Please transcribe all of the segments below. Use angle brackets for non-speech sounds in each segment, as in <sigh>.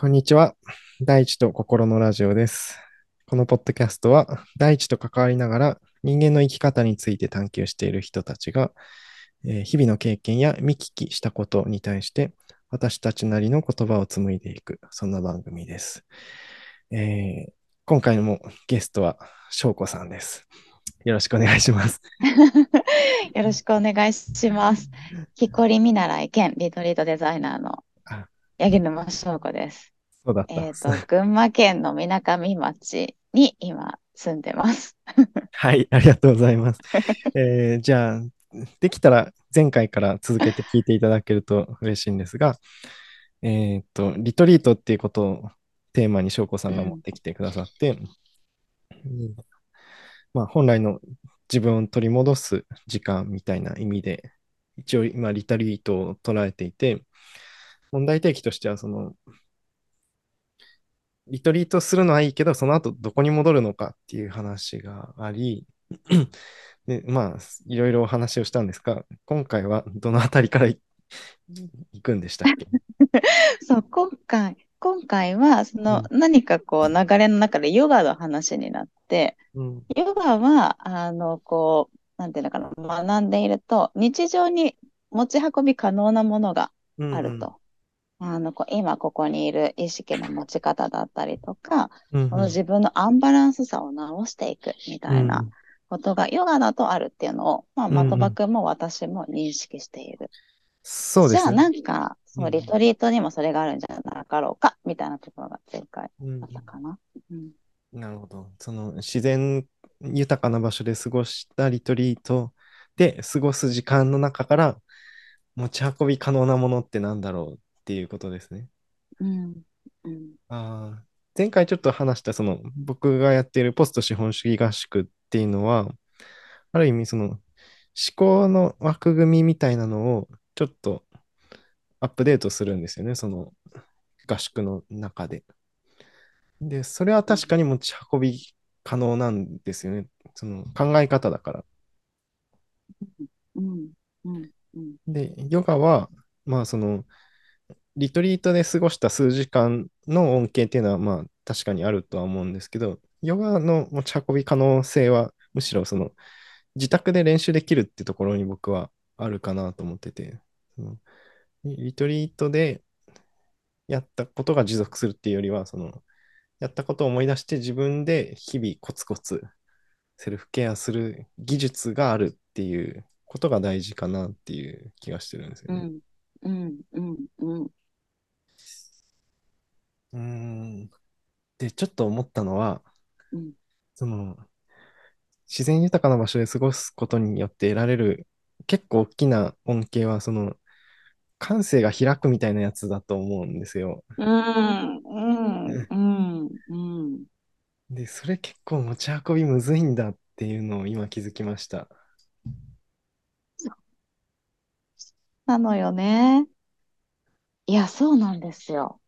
こんにちは。大地と心のラジオです。このポッドキャストは、大地と関わりながら人間の生き方について探求している人たちが、えー日々の経験や見聞きしたことに対して、私たちなりの言葉を紡いでいく、そんな番組です。えー今回もゲストは翔子さんです。よろしくお願いします。<laughs> よろしくお願いします。木こり見習い兼リトリートデザイナーの八木沼翔子です。そうだったんえっです。と、群馬県のみなかみ町に今住んでます。<laughs> はい、ありがとうございます。<laughs> えーじゃあ、できたら前回から続けて聞いていただけると嬉しいんですが、えっと、リトリートっていうことをテーマに翔子さんが持ってきてくださって、うんまあ、本来の自分を取り戻す時間みたいな意味で、一応今、リトリートを捉えていて、問題提起としては、その、リトリートするのはいいけど、その後どこに戻るのかっていう話があり、<clears throat> で、まあ、いろいろお話をしたんですが、今回はどのあたりからい行くんでしたっけ？<laughs> そう、今回、今回は、その、何かこう流れの中でヨガの話になって、うん。ヨガは、あの、こう、なんていうのかな、学んでいると、日常に持ち運び可能なものがうんあると。あの、こう今ここにいる意識の持ち方だったりとか、うんうんこの自分のアンバランスさを直していくみたいなことがヨガだとあるっていうのを、まあ、うんうん的場君も私も認識している。そうですね。じゃあなんか、そうう、んリトリートにもそれがあるんじゃなかろうか、みたいなところが前回うんあったかな。うん。なるほど。その自然豊かな場所で過ごしたリトリートで過ごす時間の中から持ち運び可能なものってなんだろうっていうことですね。うん。うん。あー前回ちょっと話したその僕がやっているポスト資本主義合宿っていうのは、ある意味その思考の枠組みみたいなのをちょっとアップデートするんですよね、その合宿の中で。で、それは確かに持ち運び可能なんですよね。その考え方だから。うん。うん。うん。で、ヨガは、まあその、リトリートで過ごした数時間の恩恵っていうのは、まあ確かにあるとは思うんですけど、ヨガの持ち運び可能性は、むしろその、自宅で練習できるってところに僕はあるかなと思ってて、そのリトリートでやったことが持続するっていうよりは、その、やったことを思い出して自分で日々コツコツセルフケアする技術があるっていうことが大事かなっていう気がしてるんですよね。うん。うん。うん。うん。うーん。で、ちょっと思ったのは、うん。その、自然豊かな場所で過ごすことによって得られる結構大きな恩恵は、その、感性が開くみたいなやつだと思うんですよ。うん。うん。うん。うん。で、それ結構持ち運びむずいんだっていうのを今気づきました。なのよね。いや、そうなんですよ。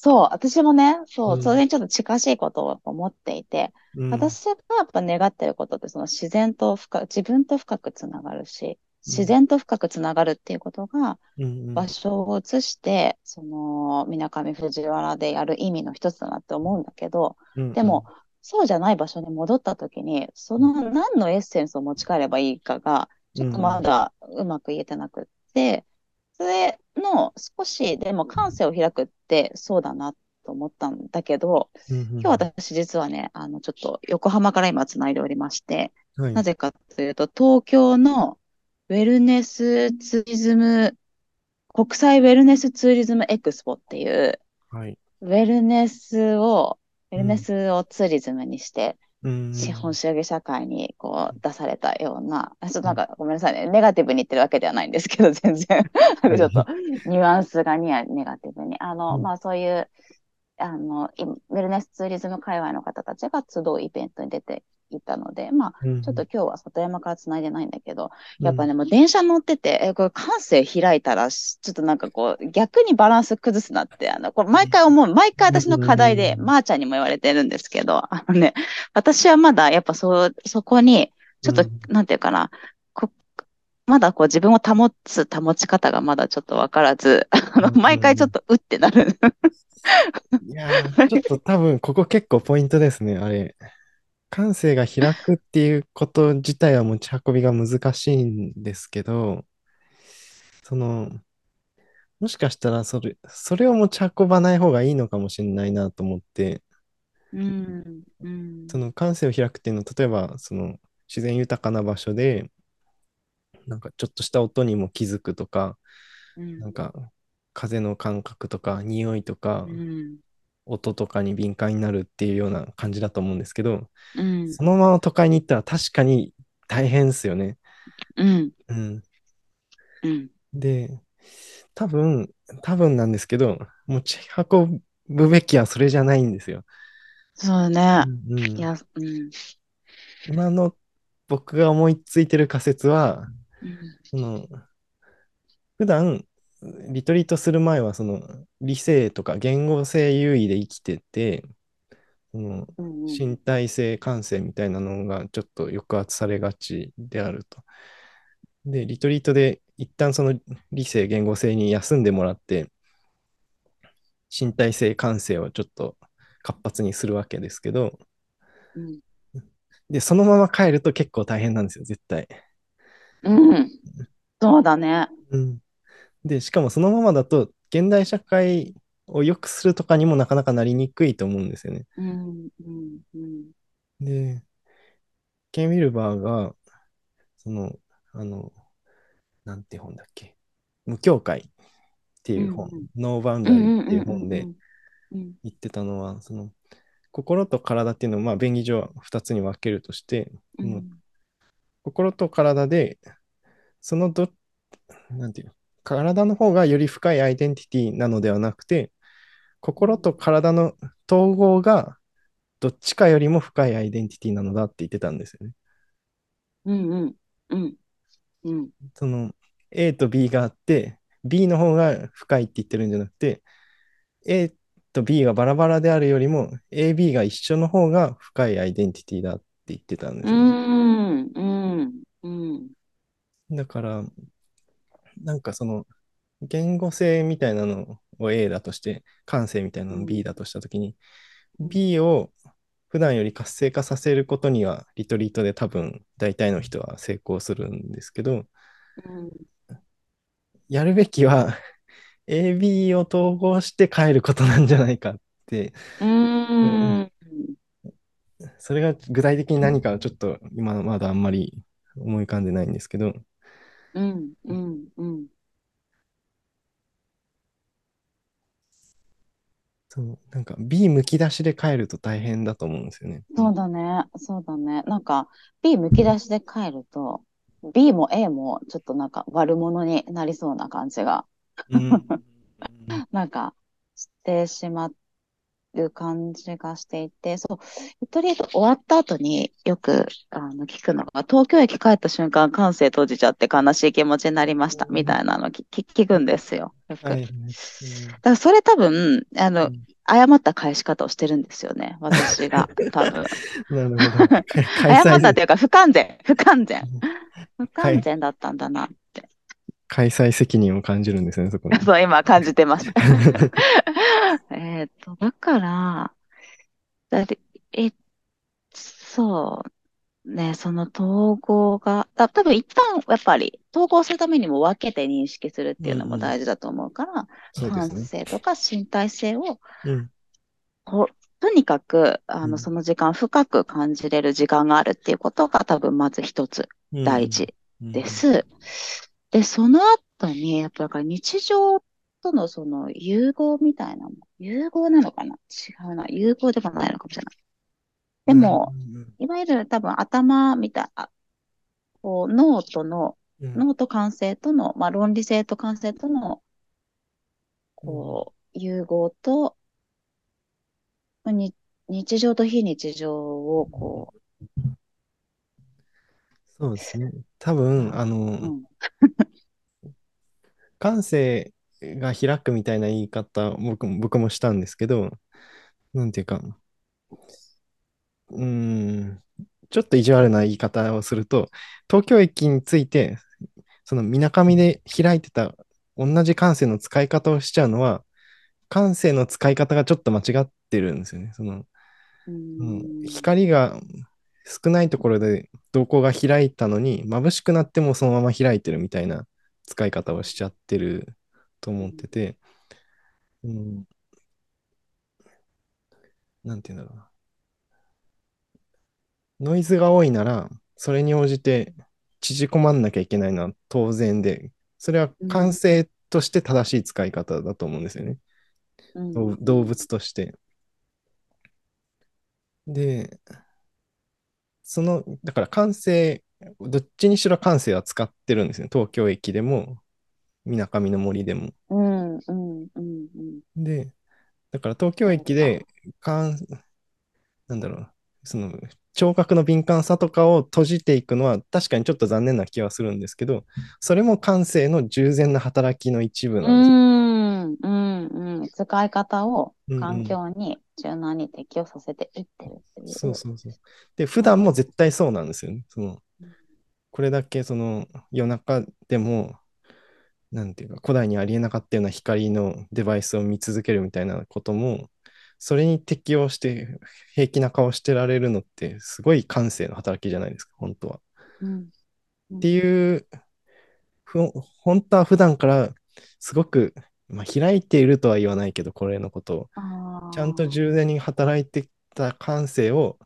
そう、私もね、そうう、ん。それにちょっと近しいことを思っていて、うん。私がやっぱ願ってることって、その自然と深く、自分と深くつながるし、自然と深くつながるっていうことが、場所を移して、その、みなかみ藤原でやる意味の一つだなって思うんだけど、うんでも、そうじゃない場所に戻った時に、その何のエッセンスを持ち帰ればいいかが、ちょっとまだうまく言えてなくって、それの少しでも感性を開くってそうだなと思ったんだけど、うんうん今日私実はね、あの、ちょっと横浜から今つないでおりまして、はいなぜかというと、東京のウェルネスツーリズム、国際ウェルネスツーリズムエクスポっていう、はい。ウェルネスを、ウェうんルネスをツーリズムにして、うん資本主義社会にこう出されたような、あちょっとなんかごめんなさいね、ネガティブに言ってるわけではないんですけど、全然、<laughs> ちょっとニュアンスがにはネガティブに。あの、うん。まあそういう、あの、いウェルネスツーリズム界隈の方たちが集うイベントに出ていたので、まあ、うん。ちょっと今日は里山から繋いでないんだけど、やっぱね、もう電車乗ってて、え、これ感性開いたら、しちょっとなんかこう、逆にバランス崩すなって、あの、これ毎回思う、毎回私の課題で、うん。まーちゃんにも言われてるんですけど、あのね、私はまだやっぱそう、そこに、ちょっとうん、なんていうかな、こまだこう自分を保つ保ち方がまだちょっとわからず、あのうん。毎回ちょっとうってなる。いやー、ちょっと多分ここ結構ポイントですね、あれ。感性が開くっていうこと自体は持ち運びが難しいんですけど、その、もしかしたらそれ、それを持ち運ばない方がいいのかもしれないなと思って、うん、うん、その感性を開くっていうのは、例えばその自然豊かな場所で、なんかちょっとした音にも気づくとか、うん。なんか風の感覚とか匂いとかうん、音とかに敏感になるっていうような感じだと思うんですけど、うん、そのまま都会に行ったら確かに大変ですよね。うん、うん。うん、で、多分、多分なんですけど、持ち運ぶべきはそれじゃないんですよ。そうね。うんうんいや、うん、今の僕が思いついてる仮説は、うん、その普段リトリートする前はその理性とか言語性優位で生きてて、そのうん、身体性、感性みたいなのがちょっと抑圧されがちであると。で、リトリートで一旦その理性、言語性に休んでもらって、身体性、感性をちょっと活発にするわけですけど、うん、で、そのまま帰ると結構大変なんですよ、絶対。うん、そうだね。うん。で、しかもそのままだと、現代社会を良くするとかにもなかなかなりにくいと思うんですよね。うん、うん、うん、で、ケン・ウィルバーが、その、あの、なんて本だっけ、無境界っていう本、うんうん。ノーバウンダリーっていう本でうん、言ってたのは、その、心と体っていうのを、まあ、便宜上2つに分けるとして、うん、心と体で、そのど、なんていうの、体の方がより深いアイデンティティなのではなくて、心と体の統合がどっちかよりも深いアイデンティティなのだって言ってたんですよね。うん、うん、うん、うん、その A と B があって、B の方が深いって言ってるんじゃなくて、A と B がバラバラであるよりも、A、B が一緒の方が深いアイデンティティだって言ってたんですうよね。ん、うん、うん、だから、なんかその、言語性みたいなのを A だとして、感性みたいなのを B だとしたときに、B を普段より活性化させることには、リトリートで多分大体の人は成功するんですけど、うん、やるべきは AB を統合して帰ることなんじゃないかって、うん、それが具体的に何かはちょっと今まだあんまり思い浮かんでないんですけど、うん、うん、うん、そうなんか B むき出しで帰ると大変だと思うんですよね。そうだね、そうだね。なんか B むき出しで帰ると、B も A もちょっとなんか悪者になりそうな感じが、うん <laughs> なんかしてしまう感じがしていて、そう、とりあえず終わった後によくあの聞くのが、東京駅帰った瞬間、感性閉じちゃって悲しい気持ちになりました、みたいなの聞聞聞くんですよ。よく。はい。だからそれ多分、あの、うん誤った返し方をしてるんですよね、私が。<laughs> 多分。<laughs> 誤ったっていうか、不完全、不完全。不完全だったんだなって。開催責任を感じるんですね、そこに。<laughs> そう、今感じてます。えっと、だから、だって、え、そうね、その統合が、た多分一旦やっぱり統合するためにも分けて認識するっていうのも大事だと思うから、感そうですね。性とか身体性をうん。こうとにかく、あの、うんその時間深く感じれる時間があるっていうことが多分まず一つうん大事で。す。で、その後に、やっぱだから日常とのその融合みたいなもの、融合なのかな？違うな。融合でもないのかもしれない。でも、いわゆる多分頭みたいな、こう脳との、うん、脳と感性との、まあ論理性と感性との、こう、融合と、に日常と非日常をこそうですね。多分、あの、う、うん、感性が開くみたいな言い方、僕も僕もしたんですけど、なんていうか、うーん、ちょっと意地悪な言い方をすると、東京駅について、そのみなかみで開いてた同じ感性の使い方をしちゃうのは、感性の使い方がちょっと間違ってるんですよね。その。光が少ないところで瞳孔が開いたのに、眩しくなってもそのまま開いてるみたいな使い方をしちゃってると思ってて、うん、なんて言うんだろうな。ノイズが多いなら、それに応じて縮こまんなきゃいけないのは当然で、それは感性として正しい使い方だと思うんですよね。うん動動物として。で、その、だから感性、どっちにしろ感性は使ってるんですね。東京駅でも、みなかみの森でも。うんうんうんうんで、だから東京駅で、感、なんだろう、その、聴覚の敏感さとかを閉じていくのは確かにちょっと残念な気はするんですけど、それも感性の従前な働きの一部うなんです。んうんうん使い方をうんうん環境に柔軟に適応させていってるっていう。そうそうそう。で、普段も絶対そうなんですよね。その、これだけその夜中でも、なんていうか、古代にありえなかったような光のデバイスを見続けるみたいなことも、それに適応して平気な顔してられるのって、すごい感性の働きじゃないですか、本当は。うんっていう、ふ本当は普段からすごく、まあ、開いているとは言わないけど、これのことを。ちゃんと従前に働いてきた感性を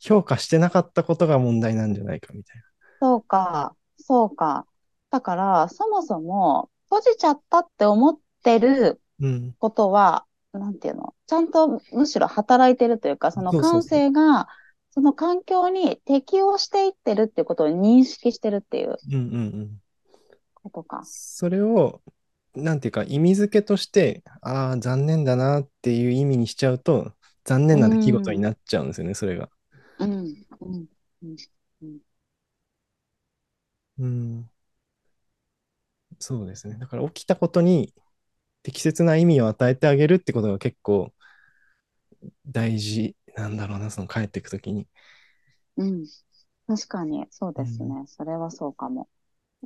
評価してなかったことが問題なんじゃないかみたいそうか、そうか。だから、そもそも閉じちゃったって思ってるな。うん。ことは、なんていうの、ちゃんとむしろ働いてるというか、その感性が、その環境に適応していってるっていうことを認識してるっていううんうんうん。ことか。それを、なんていうか、意味付けとして、ああ、残念だなっていう意味にしちゃうと、残念な出来事になっちゃうんですよね、それが。うん、うん、うん。うん。そうですね。だから起きたことに適切な意味を与えてあげるってことが結構大事なんだろうな、その帰っていくときに。うん。確かに、そうですね。それはそうかも。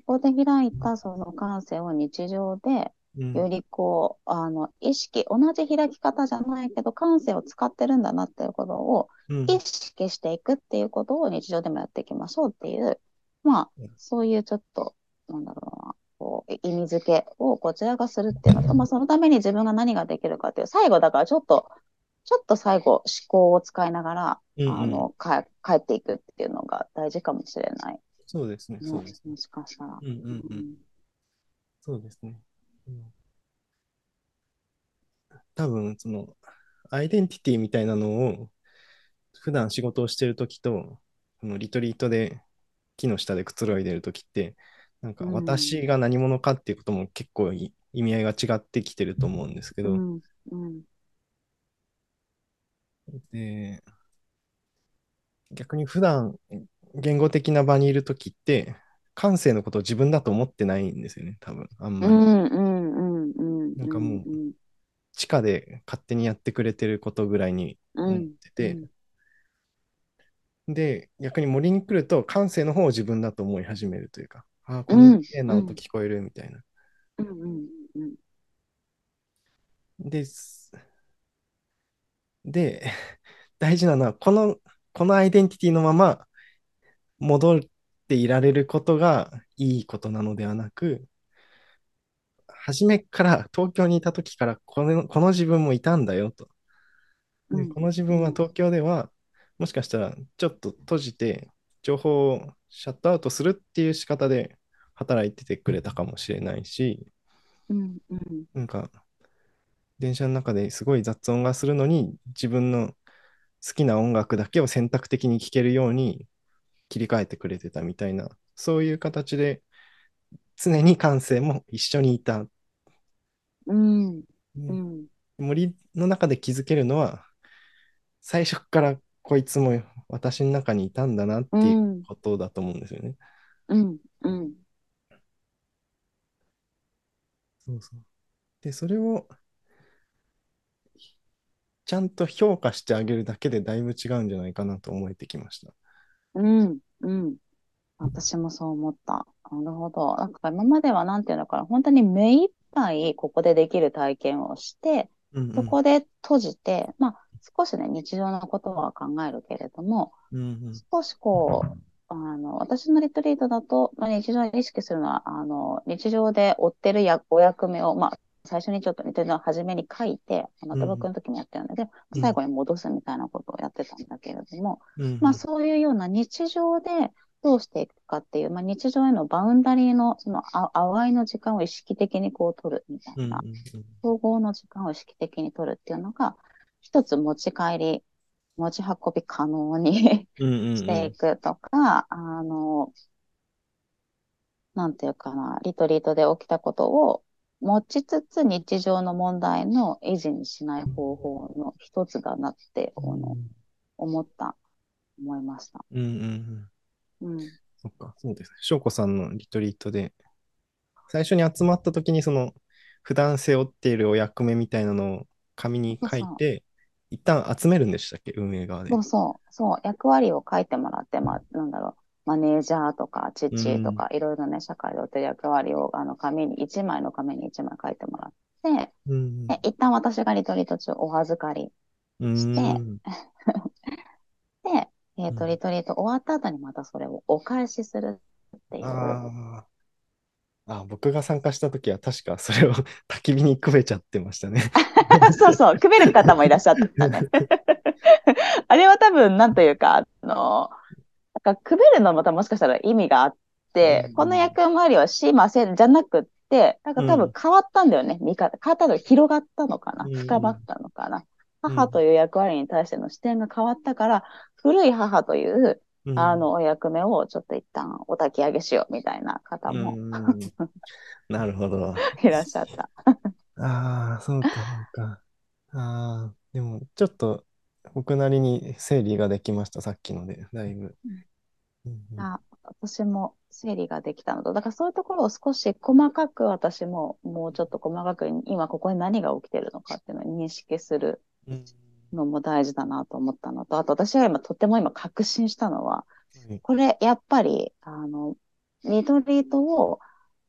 ここで開いたその感性を日常で、うんよりこう、あの、意識、同じ開き方じゃないけど、感性を使ってるんだなっていうことをうん意識していくっていうことを日常でもやっていきましょうっていう、まあうん、そういうちょっと、なんだろうな、こう、意味付けをこちらがするっていうのと、まあ、そのために自分が何ができるかっていう、最後だからちょっと、ちょっと最後思考を使いながら、うんうんあの、か帰っていくっていうのが大事かもしれない。そうですね、そもうです。もしかしたら。うんうんうん。そうですね。うん多分、その、アイデンティティみたいなのを、普段仕事をしてるときと、そのリトリートで木の下でくつろいでるときって、なんかうん。私が何者かっていうことも結構い意味合いが違ってきてると思うんですけど、うん、うん、で、逆に普段言語的な場にいるときって、感性のことを自分だと思ってないんですよね、多分、あんまり。うん、うん、うん、うん。なんかもううん、地下で勝手にやってくれてることぐらいに思うんってて、うん。で、逆に森に来ると感性の方を自分だと思い始めるというか、ああ、こうんんな綺麗な音聞こえるみたいな。うん、うん、うん。で、すで、<laughs> 大事なのは、この、このアイデンティティのまま戻っていられることがいいことなのではなく、初めから東京にいた時からこのこの自分もいたんだよと。でうんこの自分は東京では、もしかしたらちょっと閉じて、情報をシャットアウトするっていう仕方で働いててくれたかもしれないし、うん、うん、なんか、電車の中ですごい雑音がするのに、自分の好きな音楽だけを選択的に聴けるように切り替えてくれてたみたいな、そういう形で常に感性も一緒にいた。うん、ねうん、森の中で気づけるのは、最初からこいつも私の中にいたんだなっていうことだと思うんですよね。うん、うん。そうそう。で、それをちゃんと評価してあげるだけでだいぶ違うんじゃないかなと思えてきました。うん、うん。私もそう思った。なるほど。なんか今まではなんていうのかな、本当に目いっぱいここでできる体験をして、うんうんそこで閉じて、まあ少しね、日常のことは考えるけれども、うんうん。少しこう、あの、私のリトリートだと、まあ、日常で意識するのは、あの、日常で追ってるやお役目を、まあ、最初にちょっとリトリートの初めに書いて、また僕の時にやってるんだけど、うん。最後に戻すみたいなことをやってたんだけれども、うんまあそういうような日常でどうしていくかっていう、まあ日常へのバウンダリーの、そのあ淡いの時間を意識的にこう取るみたいな、統合の時間を意識的に取るっていうのが、一つ持ち帰り、持ち運び可能にうんうんうんしていくとか、あの、なんていうかな、リトリートで起きたことを持ちつつ日常の問題の維持にしない方法の一つだなって、思った、思いました。うんうんうんうん。そっか、そうですね。翔子さんのリトリートで、最初に集まった時に、その、普段背負っているお役目みたいなのを紙に書いて、一旦集めるんでしたっけ、運営側で。そうそう、そう、役割を書いてもらって、まあ、なんだろう、マネージャーとか、父とか、いろいろね、社会でおってる役割を、あの、紙に、一枚の紙に一枚書いてもらって、うんで、一旦私がリトリート中お預かりうんしてうん。<laughs> で、えっと、うん。リトリート終わった後にまたそれをお返しするっていう。あ僕が参加した時は確かそれを <laughs> 焚き火にくべちゃってましたね。<laughs> そうそう、くべる方もいらっしゃったね。<laughs> あれは多分、なんというか、あの、なんか、くべるのもまたもしかしたら意味があって、うんこの役回りはしませんじゃなくって、なんか多分変わったんだよね、見方。変わったの広がったのかなうん深まったのかなうん母という役割に対しての視点が変わったから、古い母という、うんあの、お役目をちょっと一旦お焚き上げしようみたいな方もうんなるほど。<laughs> いらっしゃった。ああ、そうか、そうか。ああ、でも、ちょっと、僕なりに整理ができました、さっきので、だいぶ。うんうんあ私も整理ができたのと、だからそういうところを少し細かく私ももうちょっと細かく今ここに何が起きてるのかっていうのを認識するうんのも大事だなと思ったのと、あと私は今とても今確信したのは、うんこれやっぱり、あの、リトリートを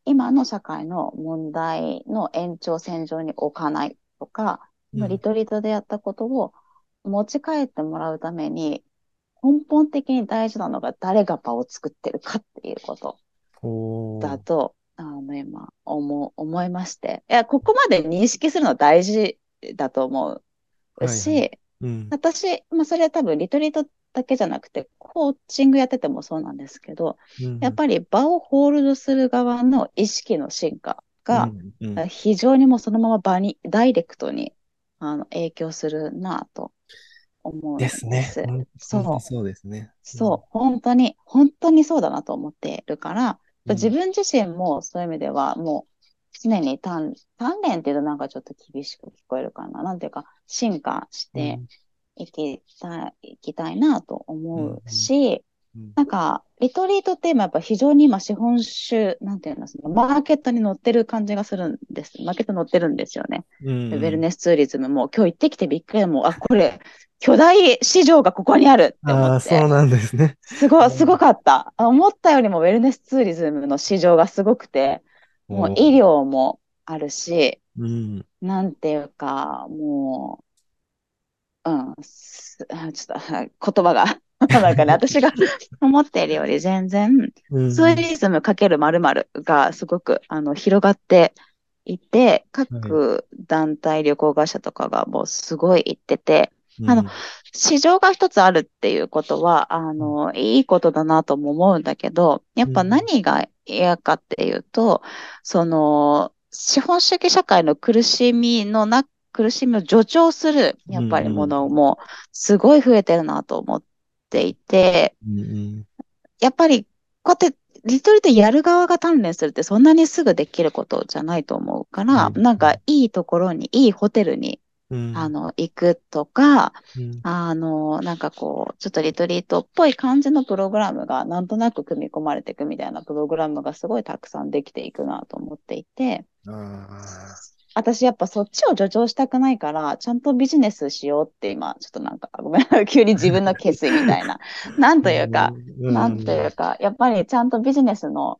今の社会の問題の延長線上に置かないとか、うん。リトリートでやったことを持ち帰ってもらうために、根本的に大事なのが誰が場を作ってるかっていうことだと、あの、今、思う、思いまして。いや、ここまで認識するの大事だと思うし、はいはうん。私、まあ、それは多分リトリートだけじゃなくて、コーチングやっててもそうなんですけど、うん。やっぱり場をホールドする側の意識の進化が、うんうん。非常にもうそのまま場に、ダイレクトに、あの、影響するなと思うんでです。すね。うんそう。そうですね。そう、本当に、本当にそうだなと思っているから、うん。自分自身もそういう意味では、もう常に鍛鍛錬っていうとなんかちょっと厳しく聞こえるかな。なんていうか、進化していきたい、いきたいなと思うし、うんなんか、リトリートって今やっぱ非常に今資本主、なんていうの、そのマーケットに乗ってる感じがするんです。マーケット乗ってるんですよね。うんウェルネスツーリズムも今日行ってきてびっくりもう、あ、これ、巨大市場がここにあるって思ああ、って。そうなんですね。すごい、すごかった。あ思ったよりもウェルネスツーリズムの市場がすごくて、もう医療もあるし、うん。なんていうか、もう、うん、ちょっと、は <laughs> い言葉が、<laughs> なんかね、私が <laughs> 思っているより全然、うん。ツーリズムかける〇〇がすごく、あの、広がっていて、各団体旅行会社とかがもうすごい行ってて、あの市場が一つあるっていうことは、あの、いいことだなとも思うんだけど、やっぱ何が嫌かっていうと、その、資本主義社会の苦しみのな、苦しみを助長する、やっぱりものも、すごい増えてるなと思っていて、うんうん。やっぱり、こうやって、リトリートやる側が鍛錬するってそんなにすぐできることじゃないと思うから、うん。なんかいいところに、いいホテルに、うんあの、行くとか、うん。あの、なんかこう、ちょっとリトリートっぽい感じのプログラムがなんとなく組み込まれていくみたいなプログラムがすごいたくさんできていくなと思っていて、あ私やっぱそっちを助長したくないから、ちゃんとビジネスしようって今、ちょっとなんか、ごめん、急に自分の決意みたいな。<laughs> なんーというか、うん。なんというか、やっぱりちゃんとビジネスの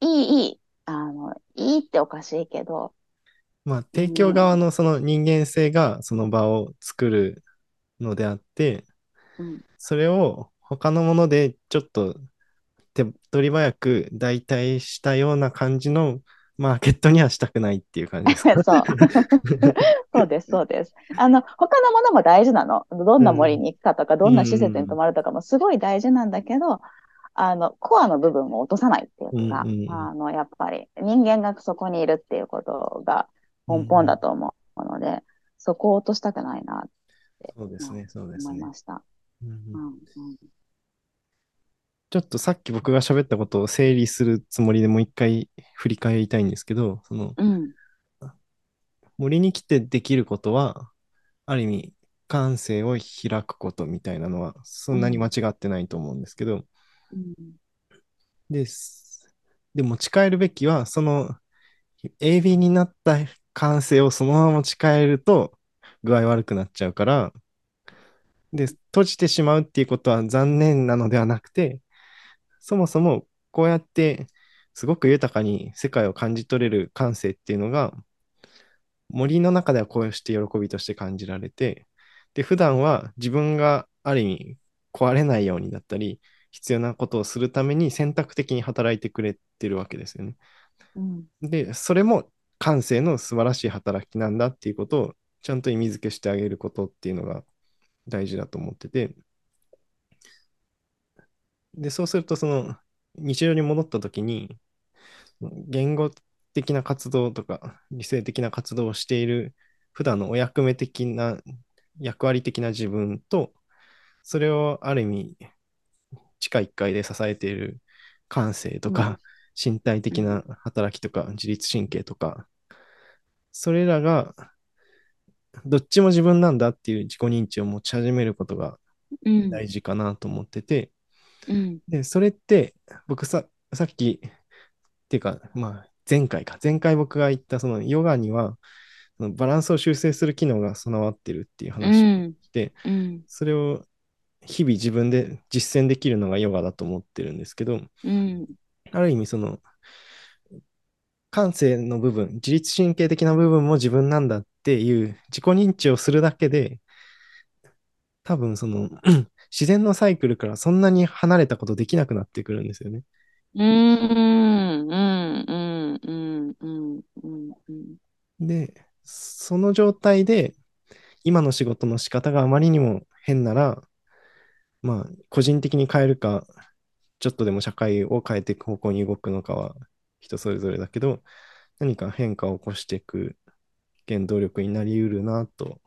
いい、いい、あの、いいっておかしいけど、まあ、提供側のその人間性がその場を作るのであって、うん、それを他のものでちょっと手っ取り早く代替したような感じのマーケットにはしたくないっていう感じですか？<laughs> そう。<laughs> そうです、そうです。あの、他のものも大事なの。どんな森に行くかとか、どんな施設に泊まるとかもすごい大事なんだけど、あの、コアの部分を落とさないっていうか、うんうんうんあの、やっぱり人間がそこにいるっていうことが根本だと思うので、そこを落としたくないなってそうですね、そうですね思いま。した。うんうんうんうんちょっとさっき僕が喋ったことを整理するつもりでもう一回振り返りたいんですけど、そのうん、森に来てできることは、ある意味感性を開くことみたいなのはそんなに間違ってないと思うんですけど、うんです。で、持ち帰るべきは、その AB になった感性をそのまま持ち帰ると具合悪くなっちゃうから、で、閉じてしまうっていうことは残念なのではなくて、そもそもこうやってすごく豊かに世界を感じ取れる感性っていうのが、森の中ではこうして喜びとして感じられて、で、普段は自分がある意味壊れないようにだったり、必要なことをするために選択的に働いてくれてるわけですよね。うんで、それも感性の素晴らしい働きなんだっていうことをちゃんと意味付けしてあげることっていうのが大事だと思ってて、で、そうするとその日常に戻った時に、言語的な活動とか理性的な活動をしている普段のお役目的な役割的な自分と、それをある意味地下1階で支えている感性とか、身体的な働きとか、自律神経とか、それらが、どっちも自分なんだっていう自己認知を持ち始めることがうん。大事かなと思ってて、うん。で、それって、僕さ、さっき、っていうか、まあ、前回か、前回僕が言った、そのヨガには、バランスを修正する機能が備わってるっていう話をして、うん。それを日々自分で実践できるのがヨガだと思ってるんですけど、うん。ある意味その、感性の部分、自律神経的な部分も自分なんだっていう自己認知をするだけで、多分その <clears throat> 自然のサイクルからそんなに離れたことできなくなってくるんですよね。うん、うん、うん、うん、う、ん。で、その状態で、今の仕事の仕方があまりにも変なら、まあ、個人的に変えるか、ちょっとでも社会を変えていく方向に動くのかは、人それぞれだけど、何か変化を起こしていく原動力になりうるなと、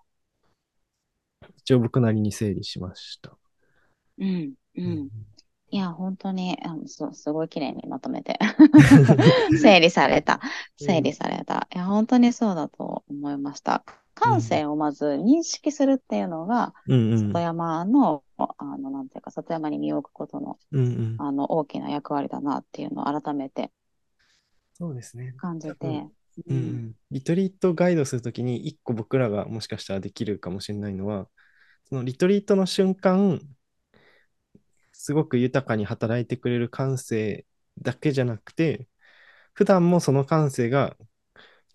一応僕なりに整理しました。うんうんいや、本当に、あのす、すごい綺麗にまとめて <laughs> <laughs> 整理された。整理された。いや、本当にそうだと思いました。感性をまず認識するっていうのが、うんうん里山の、あの、なんていうか、里山に身を置くことの、うんうん。あの、大きな役割だなっていうのを改めてそうですね。感じて。うん。うん、リトリートガイドするときに一個僕らがもしかしたらできるかもしれないのは、そのリトリートの瞬間、すごく豊かに働いてくれる感性だけじゃなくて、普段もその感性が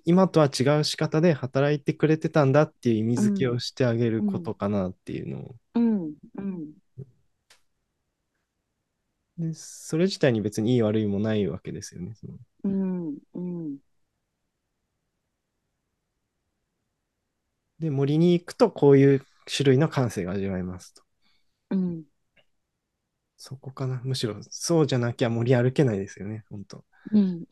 今とは違う仕方で働いてくれてたんだっていう意味付けをしてあげることかなっていうのを、うん、うん、でそれ自体に別にいい悪いもないわけですよね。そのうん、うん、で、森に行くとこういう種類の感性が味わえますと。うん、そこかな。むしろそうじゃなきゃ森歩けないですよね、本当うん。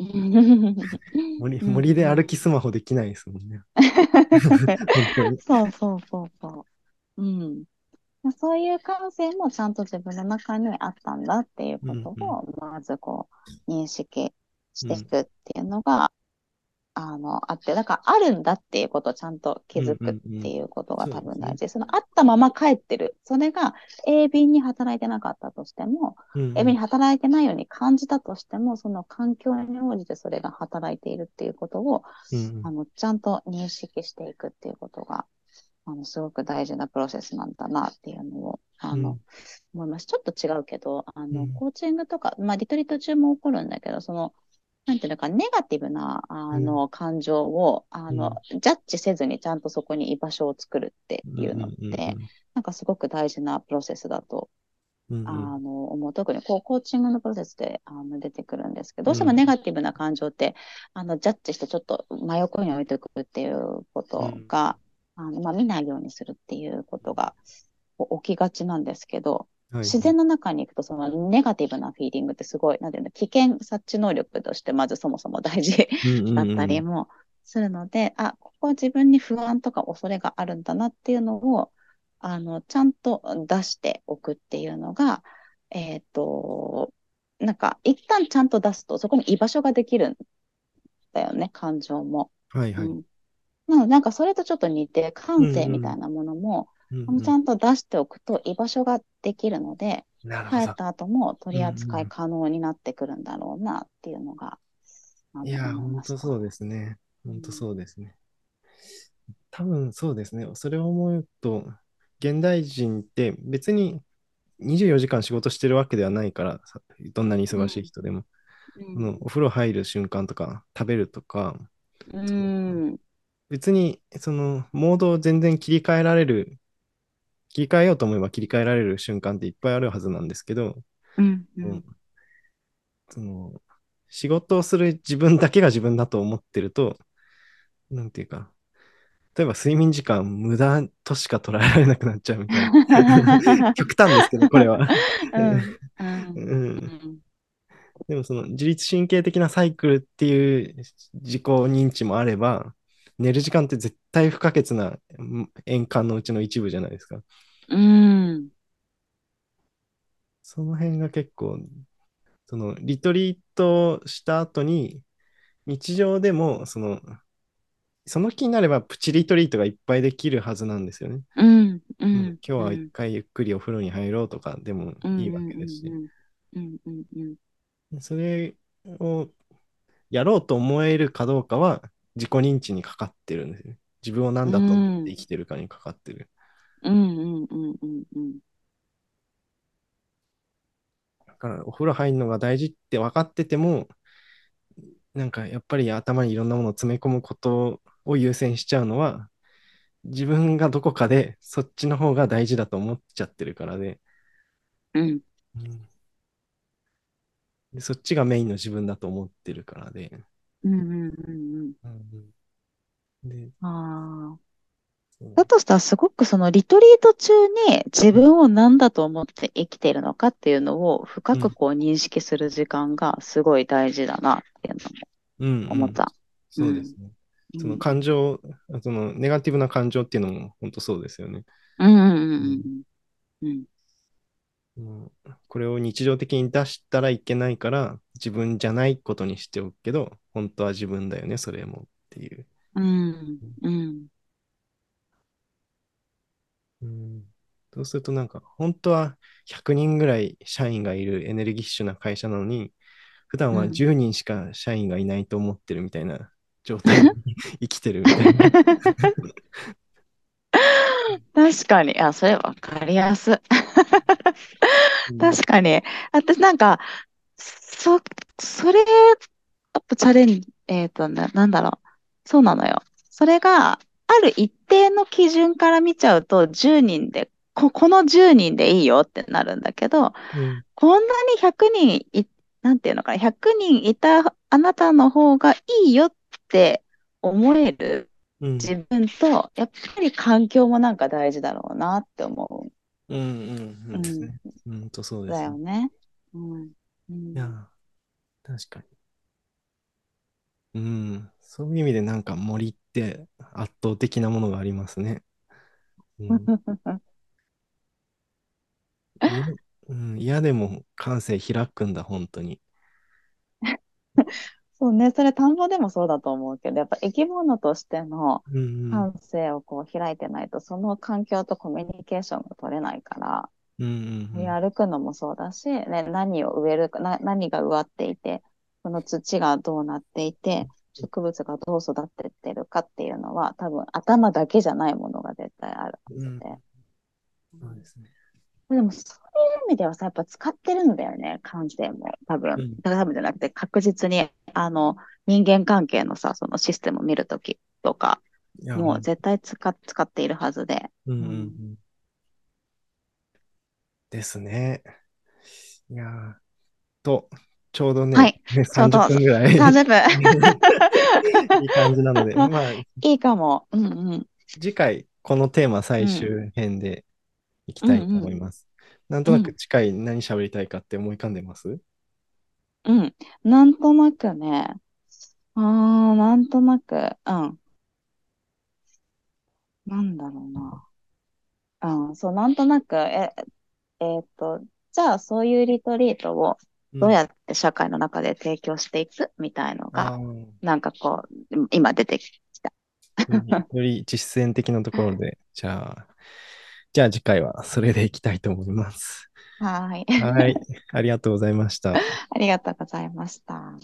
森うん森で歩きスマホできないですもんね。<laughs> そうそうそうそう。うん。そういう感性もちゃんと自分の中にあったんだっていうことを、まずこう、認識していくっていうのが、あの、あって、だからあるんだっていうことをちゃんと気づくっていうことが多分大事。そのあったまま帰ってる。それが鋭敏に働いてなかったとしても、うんうん。鋭敏に働いてないように感じたとしても、その環境に応じてそれが働いているっていうことを、うん。あの、ちゃんと認識していくっていうことが、あの、すごく大事なプロセスなんだなっていうのを、あの、うん。思います。ちょっと違うけど、あの、うん。コーチングとか、まあ、リトリート中も起こるんだけど、その、なんていうのか、ネガティブな、あの、感情を、あの、ジャッジせずにちゃんとそこに居場所を作るっていうのって、なんかすごく大事なプロセスだと、うんうん。あの、思う。特にこう、コーチングのプロセスで、あの、出てくるんですけど、どうしてもネガティブな感情って、あの、ジャッジしてちょっと真横に置いておくっていうことが、あの、まあ、見ないようにするっていうことが起きがちなんですけど、はい自然の中に行くと、そのネガティブなフィーリングってすごい、なんていうの、危険察知能力としてまずそもそも大事だったりもするので、あ、ここは自分に不安とか恐れがあるんだなっていうのを、あの、ちゃんと出しておくっていうのが、えっと、なんか、一旦ちゃんと出すと、そこに居場所ができるんだよね、感情も。はいはい。うんなのでなんかそれとちょっと似て、感性みたいなものも、うんあのちゃんと出しておくと居場所ができるので。帰った後も取り扱い可能になってくるんだろうなっていうのが、あのいや、本当そうですね。本当そうですね。多分そうですね。それを思うと、現代人って別に24時間仕事してるわけではないから、さどんなに忙しい人でも、うんお風呂入る瞬間とか、食べるとか、うん。別にそのモードを全然切り替えられる、切り替えようと思えば切り替えられる瞬間っていっぱいあるはずなんですけど、うん。ううんんその仕事をする自分だけが自分だと思ってると、なんていうか、例えば睡眠時間無駄としか捉えられなくなっちゃうみたいな。<laughs> 極端ですけど、これは。<laughs> うん。ううんん。でもその自律神経的なサイクルっていう自己認知もあれば、寝る時間って絶対不可欠なうん円環のうちの一部じゃないですか。うん。その辺が結構、そのリトリートした後に、日常でも、その、その気になればプチリトリートがいっぱいできるはずなんですよね。うん。ううん。ん。今日は一回ゆっくりお風呂に入ろうとかでもいいわけですし。それをやろうと思えるかどうかは自己認知にかかってるんですよね。自分を何だと思って生きてるかにかかってる。うん。うん。うん。うん。うん。だからお風呂入るのが大事って分かってても、なんかやっぱり頭にいろんなものを詰め込むことを優先しちゃうのは、自分がどこかでそっちの方が大事だと思っちゃってるからで、うん。うんでそっちがメインの自分だと思ってるからで、うん。うん。でああ。そうだとしたらすごくそのリトリート中に自分を何だと思って生きているのかっていうのを深くこう認識する時間がすごい大事だなっていううんうんのも思った。そうですね。そのうん感情、そのネガティブな感情っていうのも本当そうですよね。うんうんうんうん。うんうんこれを日常的に出したらいけないから、自分じゃないことにしておくけど、本当は自分だよね、それもっていう。うんうんうんそうするとなんか、本当は100人ぐらい社員がいるエネルギッシュな会社なのに、普段はうん10人しか社員がいないと思ってるみたいな状態に <laughs> 生きてるみたいな。<laughs> 確かに。あ、それわかりやすい。うん確かに。私なんか、そ、それ、やっぱチャレンジ、えっとね、なんだろう。そうなのよ。それが、ある一定の基準から見ちゃうと、10人で、こ、この10人でいいよってなるんだけど、うんこんなに100人い、なんていうのかな、100人いたあなたの方がいいよって思えるうん自分と、やっぱり環境もなんか大事だろうなって思うんうんうんですね。うんとそうう。ですねだよ。ね。うん。うんいや、確かに。うん、そういう意味でなんか森って圧倒的なものがありますね。うん、<laughs> 嫌うん、嫌でも感性開くんだ、本当に。<laughs> そうね、それ田んぼでもそうだと思うけど、やっぱ生き物としてのうんうん感性をこう開いてないと、その環境とコミュニケーションが取れないから、うんうんうん歩くのもそうだし、ね、何を植えるか、な、何が植わっていて、その土がどうなっていて、植物がどう育ってってるかっていうのは、多分頭だけじゃないものが絶対あるはずで。そうですね。でも、そういう意味ではさ、やっぱ使ってるんだよね、感性も。多分。うんだから多分じゃなくて、確実に、あの、人間関係のさ、そのシステムを見るときとか、もう絶対使っ使っているはずで。うんうん。ですね。いやーと、ちょうどね、はいちょうど30分ぐらい30分。<laughs> いい感じなので、<laughs> まあ、いいかも。うんうん。次回、このテーマ最終編でいきたいと思います。なんとなく次回何喋りたいかって思い浮かんでます？うん。なんとなくね。あー、なんとなく、うん。なんだろうな。うん、そう、なんとなく、え、えーっと、じゃあそういうリトリートをどうやって社会の中で提供していく？みたいのが、なんかこう、今出てきた。よりより実践的なところで、じゃあ、じゃあ次回はそれでいきたいと思います。はーい。<laughs> はい。ありがとうございました。ありがとうございました。